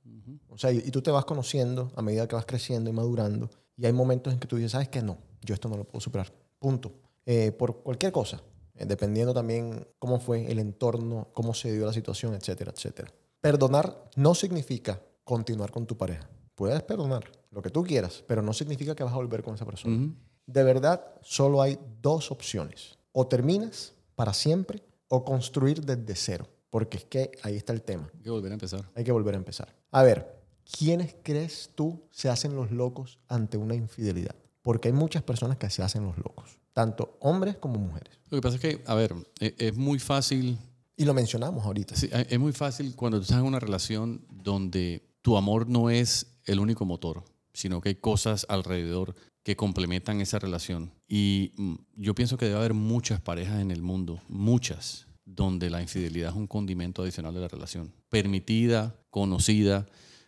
O sea, y, y tú te vas conociendo a medida que vas creciendo y madurando. Y hay momentos en que tú dices, ¿sabes qué? No, yo esto no lo puedo superar. Punto. Eh, por cualquier cosa. eh, dependiendo también cómo fue el entorno, cómo se dio la situación, etcétera, etcétera. Perdonar no significa continuar con tu pareja. Puedes perdonar lo que tú quieras, pero no significa que vas a volver con esa persona. De verdad, solo hay dos opciones. O terminas para siempre o construir desde cero. Porque es que ahí está el tema. Hay que volver a empezar. Hay que volver a empezar. A ver, ¿quiénes crees tú se hacen los locos ante una infidelidad? Porque hay muchas personas que se hacen los locos. Tanto hombres como mujeres. Lo que pasa es que, a ver, e- es muy fácil Y lo mencionamos ahorita. Sí, es muy fácil cuando tú estás en una relación donde tu amor no es el único motor, sino que hay cosas alrededor que complementan esa relación. Y mm, yo pienso que debe haber muchas parejas en el mundo, muchas, donde la infidelidad es un condimento adicional de la relación. Permitida, conocida.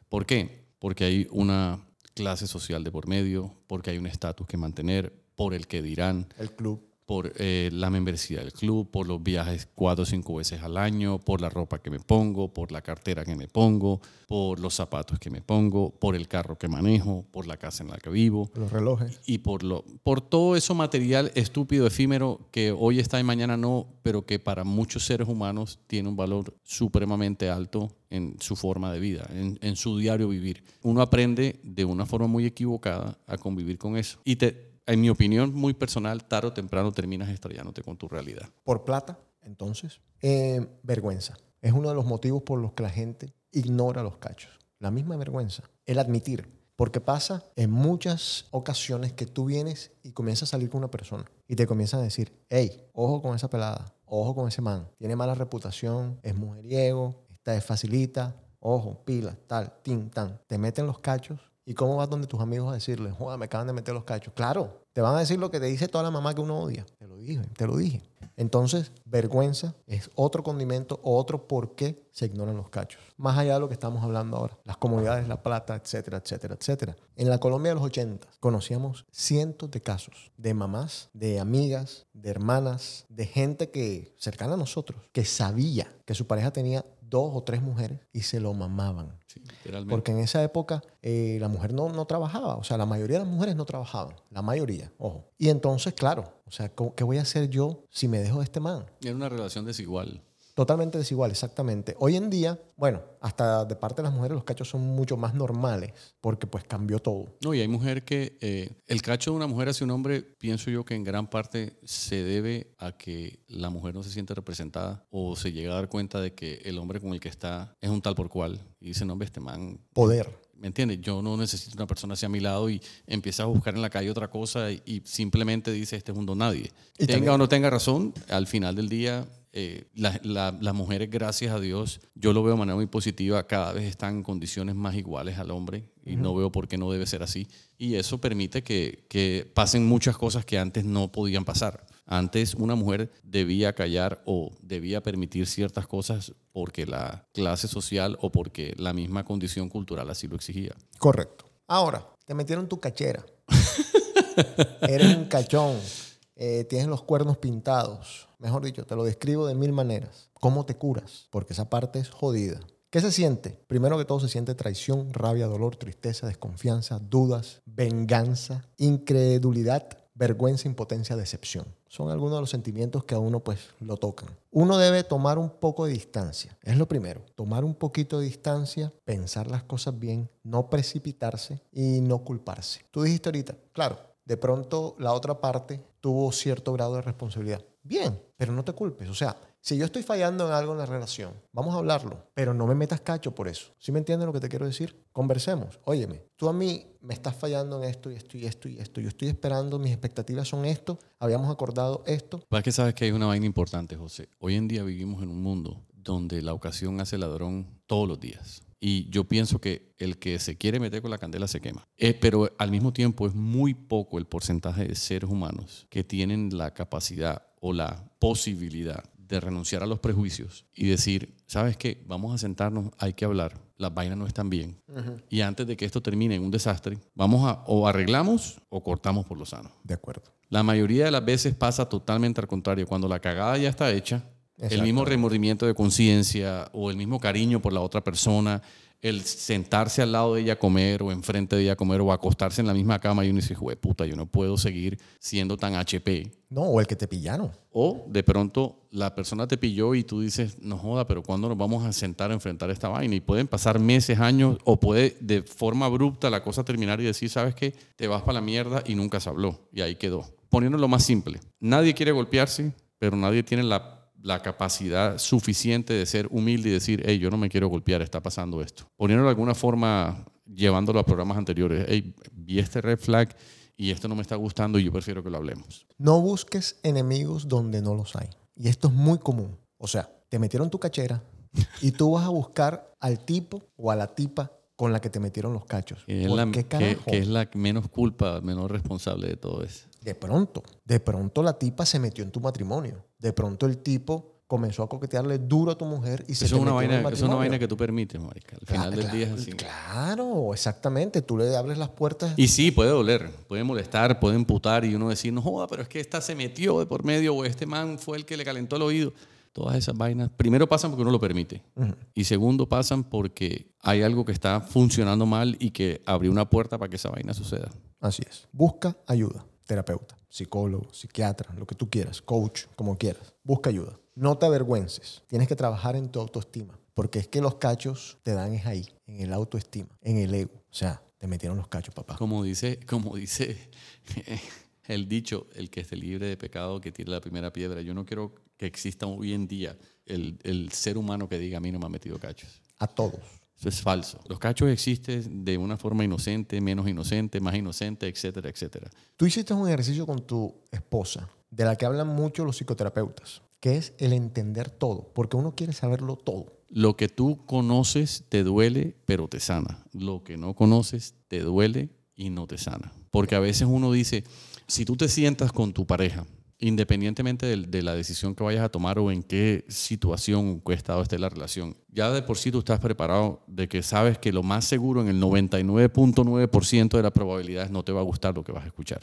¿Por qué? Porque hay una clase social de por medio, porque hay un estatus que mantener, por el que dirán El club. Por eh, la membresía del club, por los viajes cuatro o cinco veces al año, por la ropa que me pongo, por la cartera que me pongo, por los zapatos que me pongo, por el carro que manejo, por la casa en la que vivo Los relojes. y por, lo, por todo eso material estúpido, efímero, que hoy está y mañana no, pero que para muchos seres humanos tiene un valor supremamente alto en su forma de vida, en, en su diario vivir. Uno aprende de una forma muy equivocada a convivir con eso. Y te, en mi opinión muy personal, tarde o temprano terminas estrellándote con tu realidad. Por plata, Entonces, eh, vergüenza. Es uno de los motivos por los que la gente ignora los cachos. La misma vergüenza. El admitir. Porque pasa en muchas ocasiones que tú vienes y comienzas a salir con una persona y te comienzan a decir, hey, ojo con esa pelada, ojo con ese man, tiene mala reputación, es mujeriego, está facilita, ojo, pila, tal, tin, tan. Te meten los cachos y cómo vas donde tus amigos a decirles, joder, me acaban de meter los cachos. Claro, te van a decir lo que te dice toda la mamá que uno odia. Te lo dije, te lo dije. Entonces, vergüenza es otro condimento, otro por qué se ignoran los cachos. Más allá de lo que estamos hablando ahora, las comunidades, la plata, etcétera, etcétera, etcétera. En la Colombia de los 80 conocíamos cientos de casos de mamás, de amigas, de hermanas, de gente que cercana a nosotros, que sabía que su pareja tenía dos o tres mujeres y se lo mamaban. Sí, literalmente. Porque en esa época eh, la mujer no, no trabajaba, o sea, la mayoría de las mujeres no trabajaban, la mayoría, ojo. Y entonces, claro, o sea, ¿cómo- ¿qué voy a hacer yo si me dejo de este man? Era una relación desigual. Totalmente desigual, exactamente. Hoy en día, bueno, hasta de parte de las mujeres los cachos son mucho más normales porque pues cambió todo. No, y hay mujer que eh, el cacho de una mujer hacia un hombre, pienso yo que en gran parte se debe a que la mujer no se siente representada o se llega a dar cuenta de que el hombre con el que está es un tal por cual. Y dice, no, hombre, este man Poder. ¿Me entiendes? Yo no necesito una persona hacia mi lado y empieza a buscar en la calle otra cosa y, y simplemente dice, este es un don nadie. Y tenga también- o no tenga razón, al final del día, eh, la- la- las mujeres, gracias a Dios, yo lo veo de manera muy positiva, cada vez están en condiciones más iguales al hombre y no veo por qué no debe ser así. Y eso permite que, que pasen muchas cosas que antes no podían pasar. Antes una mujer debía callar o debía permitir ciertas cosas porque la clase social o porque la misma condición cultural así lo exigía. Correcto. Ahora, te metieron tu cachera. Eres un cachón. Eh, tienes los cuernos pintados. Mejor dicho, te lo describo de mil maneras. ¿Cómo te curas? Porque esa parte es jodida. ¿Qué se siente? Primero que todo se siente traición, rabia, dolor, tristeza, desconfianza, dudas, venganza, incredulidad, vergüenza, impotencia, decepción. Son algunos de los sentimientos que a uno pues lo tocan. Uno debe tomar un poco de distancia. Es lo primero. Tomar un poquito de distancia, pensar las cosas bien, no precipitarse y no culparse. Tú dijiste ahorita, claro, de pronto la otra parte tuvo cierto grado de responsabilidad. Bien, pero no te culpes. O sea, si yo estoy fallando en algo en la relación, vamos a hablarlo, pero no me metas cacho por eso. ¿Sí me entiendes lo que te quiero decir? Conversemos. Óyeme, tú a mí me estás fallando en esto y esto y esto y esto. Yo estoy esperando, mis expectativas son esto, habíamos acordado esto. Para que sabes que hay una vaina importante, José. Hoy en día vivimos en un mundo donde la ocasión hace ladrón todos los días. Y yo pienso que el que se quiere meter con la candela se quema. Eh, pero al mismo tiempo es muy poco el porcentaje de seres humanos que tienen la capacidad o la posibilidad de renunciar a los prejuicios y decir, ¿sabes qué? Vamos a sentarnos, hay que hablar, las vainas no están bien. Y antes de que esto termine en un desastre, vamos a o arreglamos o cortamos por lo sano. De acuerdo. La mayoría de las veces pasa totalmente al contrario. Cuando la cagada ya está hecha, el mismo remordimiento de conciencia o el mismo cariño por la otra persona, el sentarse al lado de ella a comer o enfrente de ella a comer o acostarse en la misma cama y uno dice, "Jue puta, yo no puedo seguir siendo tan HP. No, o el que te pillaron. O de pronto la persona te pilló y tú dices, no joda, pero ¿cuándo nos vamos a sentar a enfrentar esta vaina? Y pueden pasar meses, años, o puede de forma abrupta la cosa terminar y decir, ¿sabes qué? Te vas para la mierda y nunca se habló. Y ahí quedó. Poniéndolo más simple. Nadie quiere golpearse, pero nadie tiene la, la capacidad suficiente de ser humilde y decir, hey, yo no me quiero golpear, está pasando esto. Poniéndolo de alguna forma, llevándolo a programas anteriores, hey, vi este red flag y esto no me está gustando y yo prefiero que lo hablemos. No busques enemigos donde no los hay. Y esto es muy común. O sea, te metieron tu cachera y tú vas a buscar al tipo o a la tipa con la que te metieron los cachos. Que es, ¿Por la, qué que, que es la menos culpa, menos responsable de todo eso. De pronto, de pronto la tipa se metió en tu matrimonio. De pronto el tipo comenzó a coquetearle duro a tu mujer y se Eso te es, una en el vaina, eso es una vaina que tú permites, marica. Al final Claro, del día es así. Claro, exactamente. Tú le abres las puertas. Y sí, puede doler, puede molestar, puede emputar y uno decir, no joda, pero es que esta se metió de por medio o este man fue el que le calentó el oído. Todas esas vainas, primero pasan porque uno lo permite. Y segundo pasan porque hay algo que está funcionando mal y que abrió una puerta para que esa vaina suceda. Así es. Busca ayuda. Terapeuta, psicólogo, psiquiatra, lo que tú quieras, coach, como quieras. Busca ayuda. No te avergüences. Tienes que trabajar en tu autoestima. Porque es que los cachos te dan es ahí, en el autoestima, en el ego. O sea, te metieron los cachos, papá. Como dice, como dice el dicho, el que esté libre de pecado, que tire la primera piedra. Yo no quiero que exista hoy en día el, el ser humano que diga a mí no me ha metido cachos. A todos. Eso es falso. Los cachos existen de una forma inocente, menos inocente, más inocente, etcétera, etcétera. Tú hiciste un ejercicio con tu esposa, de la que hablan mucho los psicoterapeutas, que es el entender todo, porque uno quiere saberlo todo. Lo que tú conoces te duele, pero te sana. Lo que no conoces te duele y no te sana. Porque a veces uno dice, si tú te sientas con tu pareja, independientemente de, de la decisión que vayas a tomar o en qué situación o qué estado esté la relación, ya de por sí tú estás preparado de que sabes que lo más seguro en el 99.9% de las probabilidades no te va a gustar lo que vas a escuchar.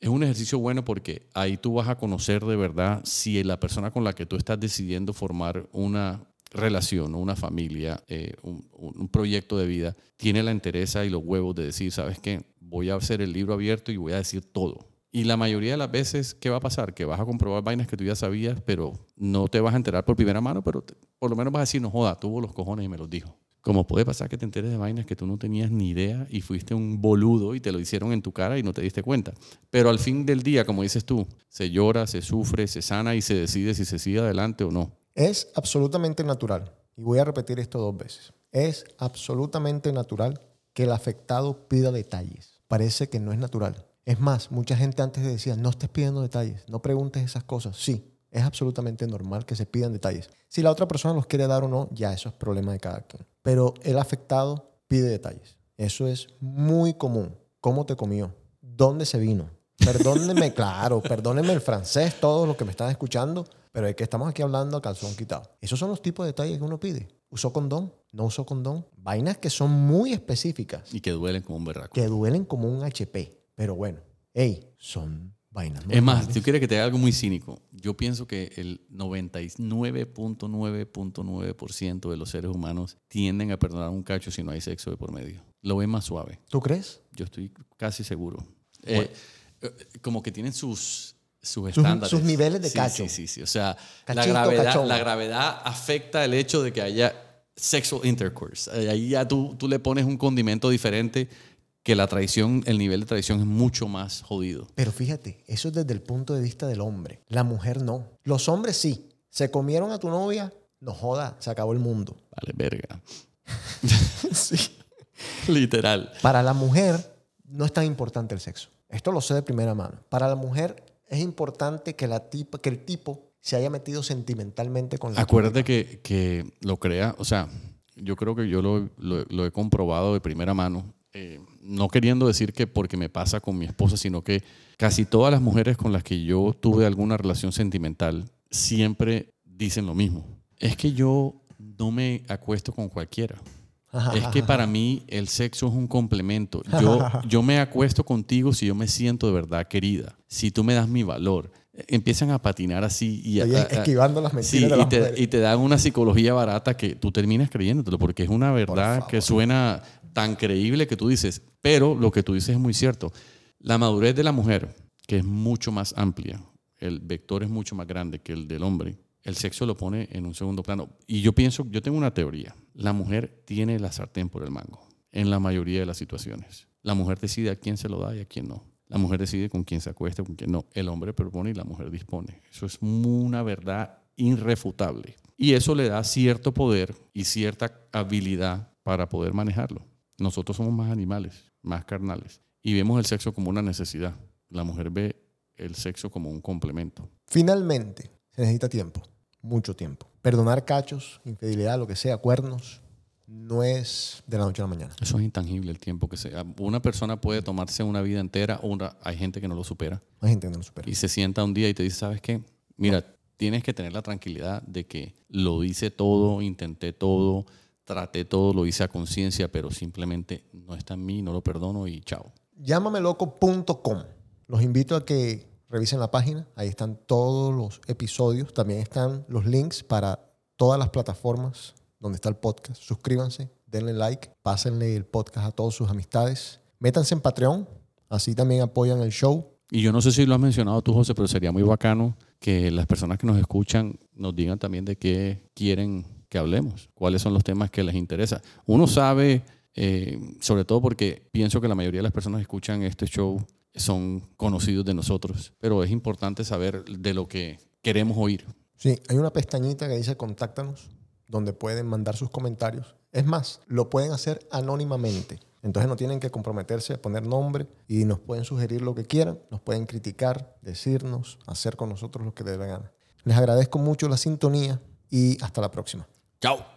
Es un ejercicio bueno porque ahí tú vas a conocer de verdad si la persona con la que tú estás decidiendo formar una relación o una familia, eh, un, un proyecto de vida, tiene la interesa y los huevos de decir, ¿sabes qué? Voy a hacer el libro abierto y voy a decir todo. Y la mayoría de las veces, ¿qué va a pasar? Que vas a comprobar vainas que tú ya sabías, pero no te vas a enterar por primera mano, pero por lo menos vas a decir, no joda, tuvo los cojones y me los dijo. Como puede pasar que te enteres de vainas que tú no tenías ni idea y fuiste un boludo y te lo hicieron en tu cara y no te diste cuenta. Pero al fin del día, como dices tú, se llora, se sufre, se sana y se decide si se sigue adelante o no. Es absolutamente natural, y voy a repetir esto dos veces, es absolutamente natural que el afectado pida detalles. Parece que no es natural. Es más, mucha gente antes decía, no estés pidiendo detalles, no preguntes esas cosas. Sí, es absolutamente normal que se pidan detalles. Si la otra persona los quiere dar o no, ya eso es problema de cada quien. Pero el afectado pide detalles. Eso es muy común. ¿Cómo te comió? ¿Dónde se vino? Perdónenme, claro, perdónenme el francés, todos los que me están escuchando, pero es que estamos aquí hablando a calzón quitado. Esos son los tipos de detalles que uno pide. ¿Usó condón? ¿No usó condón? Vainas que son muy específicas, Y que duelen como un berraco. que duelen como un HP. Pero bueno, hey, son vainas. Es más, tú quieres que te haga algo muy cínico, yo pienso que el 99.9.9% de los seres humanos tienden a perdonar un cacho si no hay sexo de por medio. Lo ven más suave. ¿Tú crees? Yo estoy casi seguro. Eh, eh, como que tienen sus, sus Sus- estándares. sus niveles de Sí, cacho. Sí, sí, sí. O sea, la gravedad, cachón. la gravedad afecta el hecho de que haya sexual intercourse. Eh, Ahí ya tú, tú le pones un condimento diferente que la traición, el nivel de traición es mucho más jodido. Pero fíjate, eso es desde el punto de vista del hombre. La mujer no. Los hombres sí. Se comieron a tu novia, no joda, se acabó el mundo. Vale, verga. Sí. Literal. Para la mujer no es tan importante el sexo. Esto lo sé de primera mano. Para la mujer es importante que, la tipa, que el tipo se haya metido sentimentalmente con la Acuérdate que, que lo crea, o sea, yo creo que yo lo, lo- lo he comprobado de primera mano, eh, no queriendo decir que porque me pasa con mi esposa, sino que casi todas las mujeres con las que yo tuve alguna relación sentimental siempre dicen lo mismo. Es que yo no me acuesto con cualquiera. Es que para mí el sexo es un complemento. Yo, yo me acuesto contigo si yo me siento de verdad querida, si tú me das mi valor. Empiezan a patinar así y a- a- a- esquivando las mentiras Sí, de y te, y te dan una psicología barata que tú terminas creyéndotelo porque es una verdad que suena tan creíble que tú dices, pero lo que tú dices es muy cierto. La madurez de la mujer, que es mucho más amplia, el vector es mucho más grande que el del hombre, el sexo lo pone en un segundo plano. Y yo pienso, yo tengo una teoría, la mujer tiene la sartén por el mango en la mayoría de las situaciones. La mujer decide a quién se lo da y a quién no. La mujer decide con quién se acuesta, con quién no. El hombre propone y la mujer dispone. Eso es una verdad irrefutable. Y eso le da cierto poder y cierta habilidad para poder manejarlo. Nosotros somos más animales, más carnales. Y vemos el sexo como una necesidad. La mujer ve el sexo como un complemento. Finalmente, se necesita tiempo, mucho tiempo. Perdonar cachos, infidelidad, lo que sea, cuernos, no es de la noche a la mañana. Eso es intangible el tiempo que sea. Una persona puede tomarse una vida entera, o una, hay gente que no lo supera. Hay gente que no lo supera. y se sienta un día y te dice, ¿sabes qué? Mira, tienes que tener la tranquilidad de que lo hice todo, intenté todo, traté todo, lo hice a conciencia, pero simplemente no está en mí, no lo perdono y chao. Llámameloco.com. Los invito a que revisen la página. Ahí están todos los episodios. También están los links para todas las plataformas donde está el podcast. Suscríbanse, denle like, pásenle el podcast a todas sus amistades. Métanse en Patreon. Así también apoyan el show. Y yo no sé si lo has mencionado tú, José, pero sería muy bacano que las personas que nos escuchan nos digan también de qué quieren que hablemos, cuáles son los temas que les interesa. Uno sabe, eh, sobre todo porque pienso que la mayoría de las personas que escuchan este show son conocidos de nosotros, pero es importante saber de lo que queremos oír. Sí, hay una pestañita que dice contáctanos, donde pueden mandar sus comentarios. Es más, lo pueden hacer anónimamente. Entonces no tienen que comprometerse a poner nombre y nos pueden sugerir lo que quieran, nos pueden criticar, decirnos, hacer con nosotros lo que les dé la gana. Les agradezco mucho la sintonía y hasta la próxima. Chao.